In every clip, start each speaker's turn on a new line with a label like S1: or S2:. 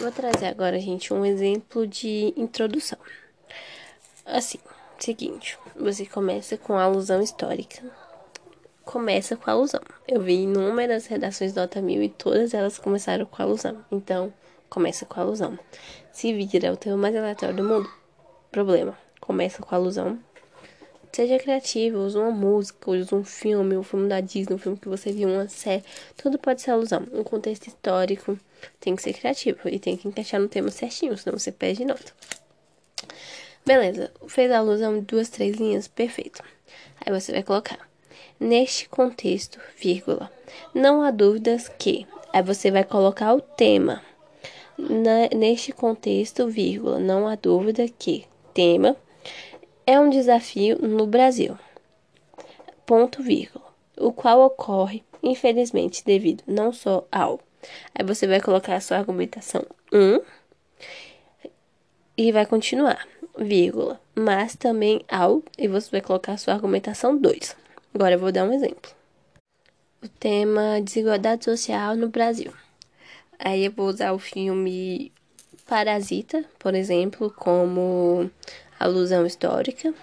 S1: Vou trazer agora, gente, um exemplo de introdução. Assim, seguinte, você começa com a alusão histórica. Começa com a alusão. Eu vi inúmeras redações nota mil e todas elas começaram com a alusão. Então, começa com a alusão. Se vira é o tema mais aleatório do mundo, problema. Começa com a alusão. Seja criativo, use uma música, use um filme, um filme da Disney, um filme que você viu, uma série. Tudo pode ser alusão. Um contexto histórico tem que ser criativo e tem que encaixar no tema certinho, senão você perde nota. Beleza, fez a alusão de duas, três linhas, perfeito. Aí você vai colocar neste contexto, vírgula. Não há dúvidas que. Aí você vai colocar o tema. Na, neste contexto, vírgula. Não há dúvida que. Tema é um desafio no Brasil. Ponto, vírgula. O qual ocorre, infelizmente, devido não só ao. Aí você vai colocar a sua argumentação 1 e vai continuar, vírgula. Mas também ao, e você vai colocar a sua argumentação 2. Agora eu vou dar um exemplo. O tema desigualdade social no Brasil. Aí eu vou usar o filme Parasita, por exemplo, como alusão histórica.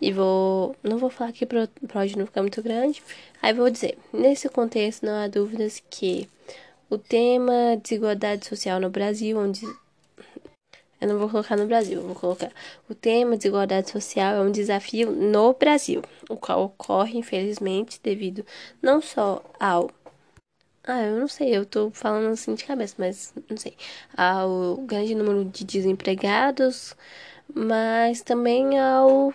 S1: E vou. Não vou falar aqui para pode não ficar muito grande. Aí vou dizer: nesse contexto, não há dúvidas que o tema desigualdade social no Brasil, onde. Eu não vou colocar no Brasil, vou colocar. O tema desigualdade social é um desafio no Brasil, o qual ocorre, infelizmente, devido não só ao ah, eu não sei, eu tô falando assim de cabeça, mas não sei. Ao grande número de desempregados, mas também ao,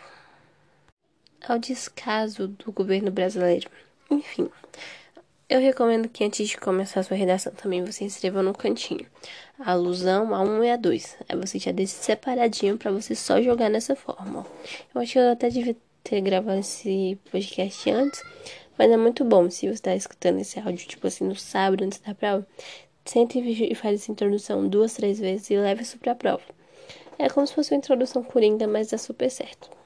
S1: ao descaso do governo brasileiro. Enfim, eu recomendo que antes de começar a sua redação também você escreva no cantinho a alusão a 1 e a 2. Aí você já deixa separadinho para você só jogar nessa forma. Eu acho que eu até devia ter gravado esse podcast antes, mas é muito bom se você está escutando esse áudio, tipo assim, no sábado antes da prova. Sente e faz essa introdução duas, três vezes e leve isso pra prova. É como se fosse uma introdução coringa, mas dá super certo.